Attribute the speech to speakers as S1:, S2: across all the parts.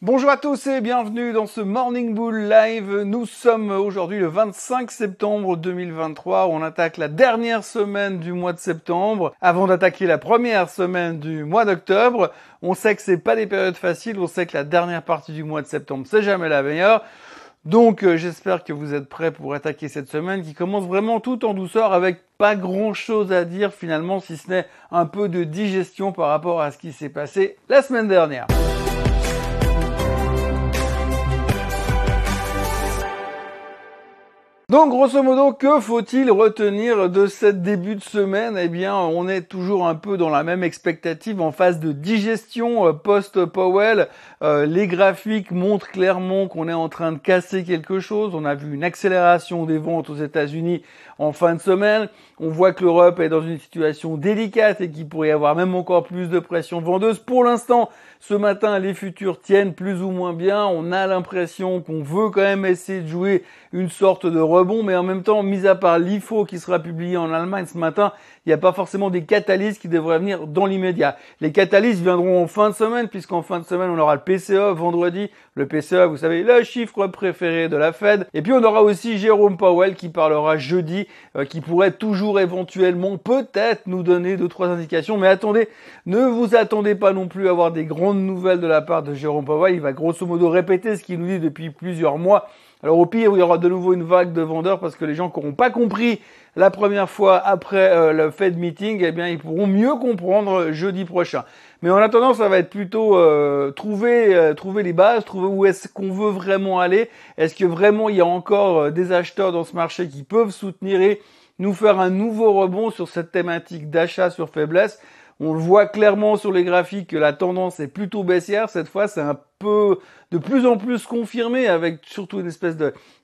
S1: Bonjour à tous et bienvenue dans ce Morning Bull Live. Nous sommes aujourd'hui le 25 septembre 2023. On attaque la dernière semaine du mois de septembre avant d'attaquer la première semaine du mois d'octobre. On sait que c'est pas des périodes faciles. On sait que la dernière partie du mois de septembre c'est jamais la meilleure. Donc euh, j'espère que vous êtes prêts pour attaquer cette semaine qui commence vraiment tout en douceur avec pas grand chose à dire finalement si ce n'est un peu de digestion par rapport à ce qui s'est passé la semaine dernière. Donc grosso modo, que faut-il retenir de cette début de semaine? Eh bien, on est toujours un peu dans la même expectative en phase de digestion euh, post-Powell. Euh, les graphiques montrent clairement qu'on est en train de casser quelque chose. On a vu une accélération des ventes aux États-Unis en fin de semaine. On voit que l'Europe est dans une situation délicate et qu'il pourrait y avoir même encore plus de pression vendeuse. Pour l'instant, ce matin, les futurs tiennent plus ou moins bien. On a l'impression qu'on veut quand même essayer de jouer une sorte de rebond, mais en même temps, mis à part l'IFO qui sera publié en Allemagne ce matin, il n'y a pas forcément des catalyses qui devraient venir dans l'immédiat. Les catalyses viendront en fin de semaine, puisqu'en fin de semaine, on aura le PCE vendredi. Le PCE, vous savez, le chiffre préféré de la Fed. Et puis, on aura aussi Jérôme Powell qui parlera jeudi, euh, qui pourrait toujours éventuellement, peut-être, nous donner deux, trois indications. Mais attendez, ne vous attendez pas non plus à avoir des grandes nouvelles de la part de Jérôme Powell. Il va grosso modo répéter ce qu'il nous dit depuis plusieurs mois. Alors au pire, il y aura de nouveau une vague de vendeurs parce que les gens qui n'auront pas compris la première fois après euh, le Fed meeting, eh bien ils pourront mieux comprendre jeudi prochain. Mais en attendant, ça va être plutôt euh, trouver euh, trouver les bases, trouver où est-ce qu'on veut vraiment aller. Est-ce que vraiment il y a encore des acheteurs dans ce marché qui peuvent soutenir et nous faire un nouveau rebond sur cette thématique d'achat sur faiblesse? On le voit clairement sur les graphiques que la tendance est plutôt baissière. Cette fois, c'est un peu de plus en plus confirmé avec surtout une espèce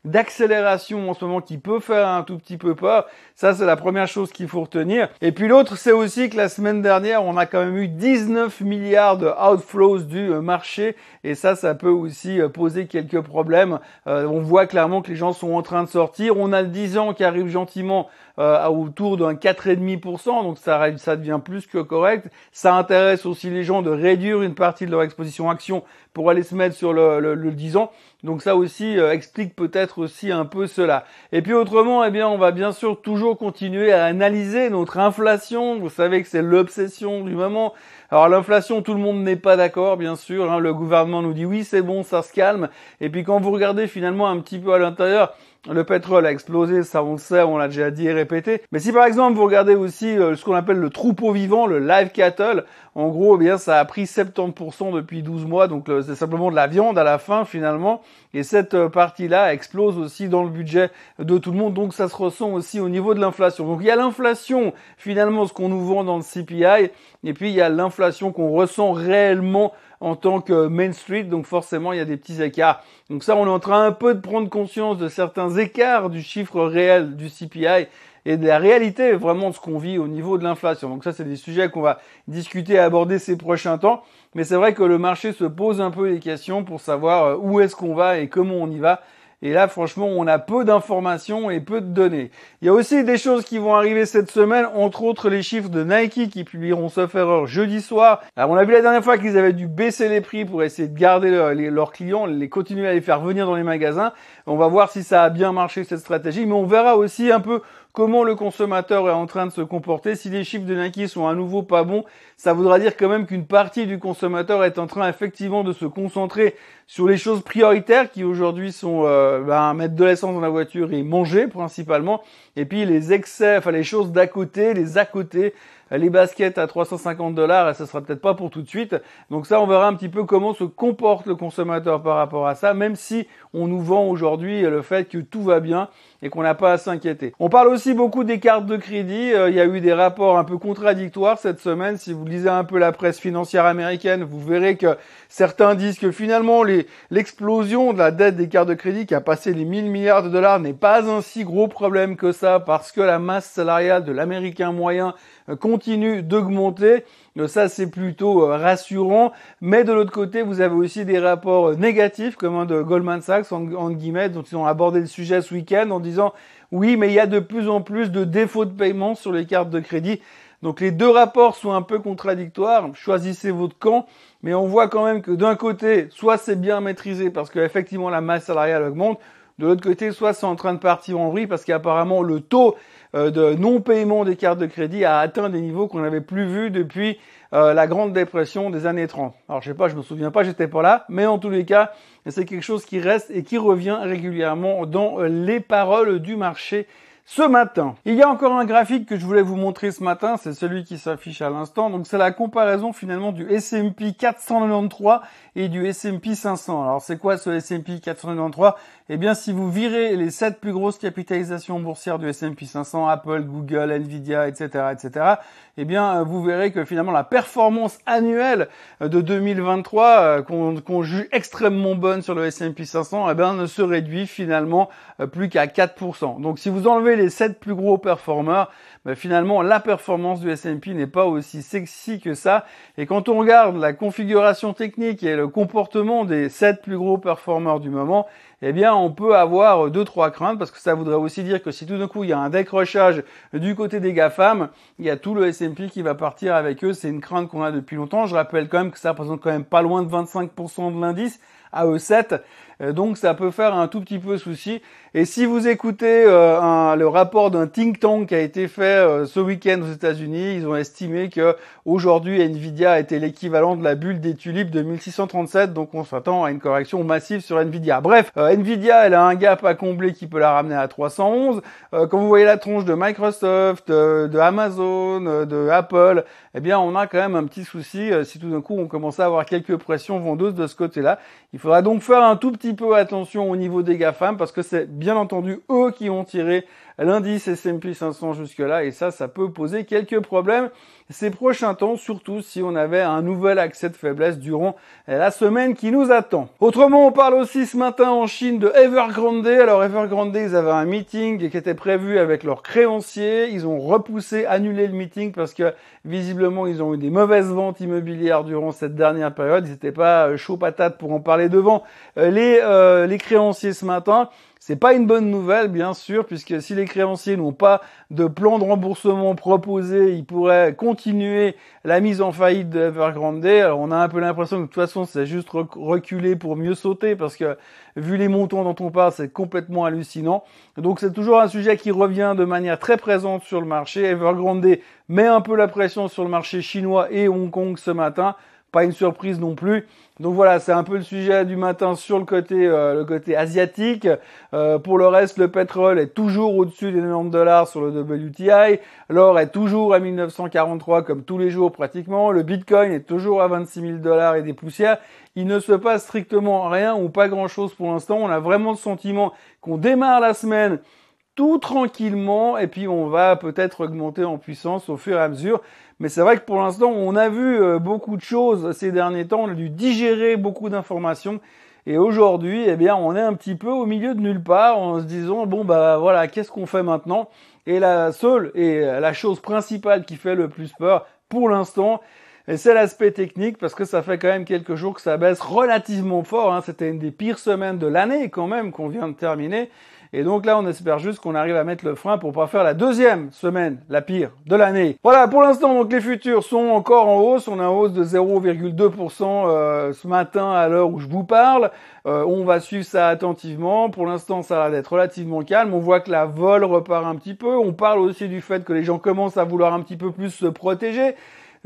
S1: d'accélération en ce moment qui peut faire un tout petit peu peur. Ça, c'est la première chose qu'il faut retenir. Et puis l'autre, c'est aussi que la semaine dernière, on a quand même eu 19 milliards de outflows du marché. Et ça, ça peut aussi euh, poser quelques problèmes. Euh, on voit clairement que les gens sont en train de sortir. On a le 10 ans qui arrive gentiment euh, autour d'un 4,5%, donc ça, ça devient plus que correct. Ça intéresse aussi les gens de réduire une partie de leur exposition action pour aller se mettre sur le, le, le 10 ans. Donc ça aussi euh, explique peut-être aussi un peu cela. Et puis autrement, eh bien, on va bien sûr toujours continuer à analyser notre inflation. Vous savez que c'est l'obsession du moment. Alors l'inflation, tout le monde n'est pas d'accord, bien sûr. Hein. Le gouvernement nous dit oui, c'est bon, ça se calme. Et puis quand vous regardez finalement un petit peu à l'intérieur, le pétrole a explosé, ça on le sait, on l'a déjà dit et répété. Mais si par exemple vous regardez aussi euh, ce qu'on appelle le troupeau vivant, le live cattle, en gros, eh bien ça a pris 70% depuis 12 mois, donc euh, c'est simplement de la viande à la fin finalement. Et cette euh, partie-là explose aussi dans le budget de tout le monde, donc ça se ressent aussi au niveau de l'inflation. Donc il y a l'inflation, finalement, ce qu'on nous vend dans le CPI, et puis il y a l'inflation qu'on ressent réellement en tant que Main Street, donc forcément il y a des petits écarts. Donc ça, on est en train un peu de prendre conscience de certains écarts du chiffre réel du CPI et de la réalité vraiment de ce qu'on vit au niveau de l'inflation. Donc ça, c'est des sujets qu'on va discuter et aborder ces prochains temps. Mais c'est vrai que le marché se pose un peu des questions pour savoir euh, où est-ce qu'on va et comment on y va. Et là, franchement, on a peu d'informations et peu de données. Il y a aussi des choses qui vont arriver cette semaine, entre autres les chiffres de Nike qui publieront sauf erreur jeudi soir. On a vu la dernière fois qu'ils avaient dû baisser les prix pour essayer de garder leurs clients, les continuer à les faire venir dans les magasins. On va voir si ça a bien marché cette stratégie, mais on verra aussi un peu comment le consommateur est en train de se comporter. Si les chiffres de Nike sont à nouveau pas bons, ça voudra dire quand même qu'une partie du consommateur est en train effectivement de se concentrer sur les choses prioritaires qui aujourd'hui sont euh, ben, mettre de l'essence dans la voiture et manger principalement. Et puis les excès, enfin les choses d'à côté, les à côté, les baskets à 350 dollars, et ce sera peut-être pas pour tout de suite. Donc ça, on verra un petit peu comment se comporte le consommateur par rapport à ça, même si on nous vend aujourd'hui le fait que tout va bien et qu'on n'a pas à s'inquiéter. On parle aussi beaucoup des cartes de crédit. Euh, il y a eu des rapports un peu contradictoires cette semaine. Si vous lisez un peu la presse financière américaine, vous verrez que certains disent que finalement l'explosion de la dette des cartes de crédit qui a passé les 1000 milliards de dollars n'est pas un si gros problème que ça parce que la masse salariale de l'américain moyen euh, continue d'augmenter. Euh, ça, c'est plutôt rassurant. Mais de l'autre côté, vous avez aussi des rapports négatifs, comme un de Goldman Sachs, en, guillemets, dont ils ont abordé le sujet ce week-end en disant oui, mais il y a de plus en plus de défauts de paiement sur les cartes de crédit. Donc les deux rapports sont un peu contradictoires. Choisissez votre camp. Mais on voit quand même que d'un côté, soit c'est bien maîtrisé parce qu'effectivement la masse salariale augmente, de l'autre côté, soit c'est en train de partir en vrille parce qu'apparemment le taux euh, de non-paiement des cartes de crédit a atteint des niveaux qu'on n'avait plus vus depuis euh, la Grande Dépression des années 30. Alors je sais pas, je me souviens pas, j'étais pas là, mais en tous les cas, c'est quelque chose qui reste et qui revient régulièrement dans les paroles du marché ce matin. Il y a encore un graphique que je voulais vous montrer ce matin, c'est celui qui s'affiche à l'instant. Donc c'est la comparaison finalement du S&P 493 et du S&P 500. Alors c'est quoi ce S&P 493 Eh bien si vous virez les 7 plus grosses capitalisations boursières du S&P 500, Apple, Google, Nvidia, etc., etc., eh bien vous verrez que finalement la performance annuelle de 2023 euh, qu'on juge extrêmement bonne sur le S&P 500, eh bien ne se réduit finalement euh, plus qu'à 4%. Donc si vous enlevez les 7 plus gros performeurs, ben, finalement la performance du S&P n'est pas aussi sexy que ça. Et quand on regarde la configuration technique et le comportement des 7 plus gros performeurs du moment, eh bien on peut avoir deux trois craintes parce que ça voudrait aussi dire que si tout d'un coup il y a un décrochage du côté des GAFAM, il y a tout le S&P qui va partir avec eux. C'est une crainte qu'on a depuis longtemps. Je rappelle quand même que ça représente quand même pas loin de 25% de l'indice à E7. Euh, donc ça peut faire un tout petit peu souci. Et si vous écoutez euh, le rapport d'un think tank qui a été fait euh, ce week-end aux États-Unis, ils ont estimé que aujourd'hui Nvidia était l'équivalent de la bulle des tulipes de 1637, donc on s'attend à une correction massive sur Nvidia. Bref, Nvidia, elle a un gap à combler qui peut la ramener à 311. quand vous voyez la tronche de Microsoft, de Amazon, de Apple, eh bien on a quand même un petit souci si tout d'un coup on commence à avoir quelques pressions vendeuses de ce côté-là. Faudra donc faire un tout petit peu attention au niveau des GAFAM parce que c'est bien entendu eux qui ont tiré l'indice S&P 500 jusque-là et ça, ça peut poser quelques problèmes ces prochains temps, surtout si on avait un nouvel accès de faiblesse durant la semaine qui nous attend. Autrement, on parle aussi ce matin en Chine de Evergrande. Alors Evergrande, ils avaient un meeting qui était prévu avec leurs créanciers. Ils ont repoussé, annulé le meeting parce que visiblement ils ont eu des mauvaises ventes immobilières durant cette dernière période. Ils n'étaient pas euh, chaud patate pour en parler devant euh, les, euh, les créanciers ce matin. C'est pas une bonne nouvelle, bien sûr, puisque si les créanciers n'ont pas de plan de remboursement proposé, ils pourraient continuer la mise en faillite de Evergrande. Alors, on a un peu l'impression que de toute façon, c'est juste reculer pour mieux sauter, parce que vu les montants dont on parle, c'est complètement hallucinant. Donc, c'est toujours un sujet qui revient de manière très présente sur le marché. Evergrande met un peu la pression sur le marché chinois et Hong Kong ce matin. Pas une surprise non plus. Donc voilà, c'est un peu le sujet du matin sur le côté, euh, le côté asiatique. Euh, pour le reste, le pétrole est toujours au-dessus des 90 dollars sur le WTI. L'or est toujours à 1943 comme tous les jours pratiquement. Le Bitcoin est toujours à 26 000 dollars et des poussières. Il ne se passe strictement rien ou pas grand-chose pour l'instant. On a vraiment le sentiment qu'on démarre la semaine tout tranquillement et puis on va peut-être augmenter en puissance au fur et à mesure. Mais c'est vrai que pour l'instant, on a vu euh, beaucoup de choses ces derniers temps, on a dû digérer beaucoup d'informations. Et aujourd'hui, eh bien, on est un petit peu au milieu de nulle part en se disant, bon, bah voilà, qu'est-ce qu'on fait maintenant? Et la seule et la chose principale qui fait le plus peur pour l'instant, c'est l'aspect technique parce que ça fait quand même quelques jours que ça baisse relativement fort. Hein. C'était une des pires semaines de l'année quand même qu'on vient de terminer. Et donc là, on espère juste qu'on arrive à mettre le frein pour pas faire la deuxième semaine, la pire de l'année. Voilà, pour l'instant, donc les futurs sont encore en hausse. On a en hausse de 0,2% euh, ce matin à l'heure où je vous parle. Euh, on va suivre ça attentivement. Pour l'instant, ça va être relativement calme. On voit que la vol repart un petit peu. On parle aussi du fait que les gens commencent à vouloir un petit peu plus se protéger.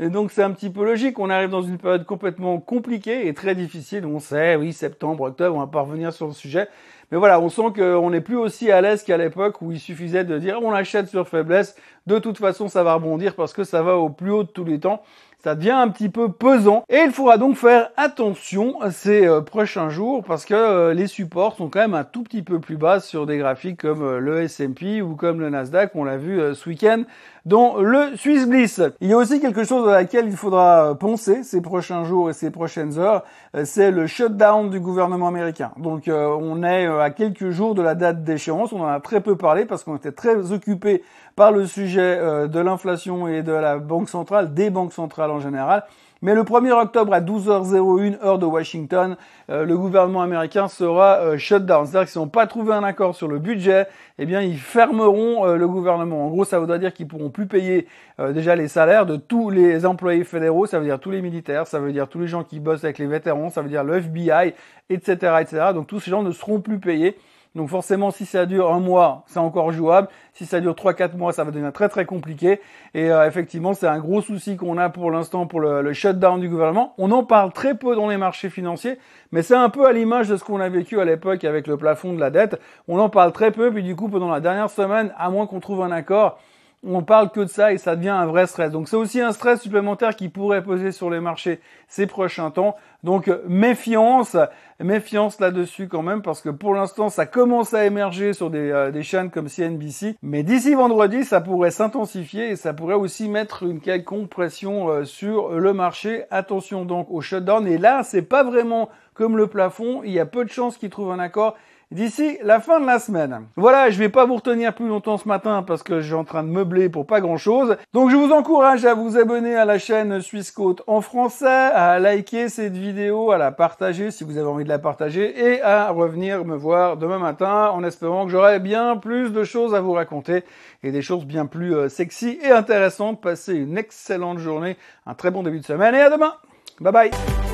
S1: Et donc c'est un petit peu logique. On arrive dans une période complètement compliquée et très difficile. On sait, oui, septembre, octobre, on va pas revenir sur le sujet. Mais voilà, on sent qu'on n'est plus aussi à l'aise qu'à l'époque où il suffisait de dire on achète sur faiblesse. De toute façon, ça va rebondir parce que ça va au plus haut de tous les temps ça devient un petit peu pesant et il faudra donc faire attention ces euh, prochains jours parce que euh, les supports sont quand même un tout petit peu plus bas sur des graphiques comme euh, le S&P ou comme le Nasdaq, on l'a vu ce week-end dans le Swiss Bliss. Il y a aussi quelque chose à laquelle il faudra penser ces prochains jours et ces prochaines heures, c'est le shutdown du gouvernement américain. Donc on est à quelques jours de la date d'échéance, on en a très peu parlé parce qu'on était très occupé par le sujet de l'inflation et de la banque centrale, des banques centrales en général. Mais le 1er octobre à 12h01 heure de Washington, euh, le gouvernement américain sera euh, shut down. C'est-à-dire qu'ils n'ont pas trouvé un accord sur le budget, eh bien ils fermeront euh, le gouvernement. En gros, ça voudrait dire qu'ils pourront plus payer déjà les salaires de tous les employés fédéraux, ça veut dire tous les militaires, ça veut dire tous les gens qui bossent avec les vétérans, ça veut dire le FBI, etc., etc. Donc tous ces gens ne seront plus payés. Donc forcément, si ça dure un mois, c'est encore jouable. Si ça dure 3-4 mois, ça va devenir très très compliqué. Et euh, effectivement, c'est un gros souci qu'on a pour l'instant pour le, le, shutdown du gouvernement. On en parle très peu dans les marchés financiers, mais c'est un peu à l'image de ce qu'on a vécu à l'époque avec le plafond de la dette. On en parle très peu, puis du coup, pendant la dernière semaine, à moins qu'on trouve un accord, on parle que de ça et ça devient un vrai stress. Donc c'est aussi un stress supplémentaire qui pourrait peser sur les marchés ces prochains temps. Donc méfiance, méfiance là-dessus quand même parce que pour l'instant ça commence à émerger sur des, euh, chaînes comme CNBC. Mais d'ici vendredi ça pourrait s'intensifier et ça pourrait aussi mettre une quelconque pression euh, sur le marché. Attention donc au shutdown. Et là c'est pas vraiment comme le plafond. Il y a peu de chances qu'ils trouvent un accord d'ici la fin de la semaine. Voilà, je vais pas vous retenir plus longtemps ce matin parce que je suis en train de meubler pour pas grand chose. Donc je vous encourage à vous abonner à la chaîne Suisse Côte en français, à liker cette vidéo, à la partager si vous avez envie de la partager et à revenir me voir demain matin en espérant que j'aurai bien plus de choses à vous raconter et des choses bien plus euh, sexy et intéressantes. Passez une excellente journée, un très bon début de semaine et à demain. Bye bye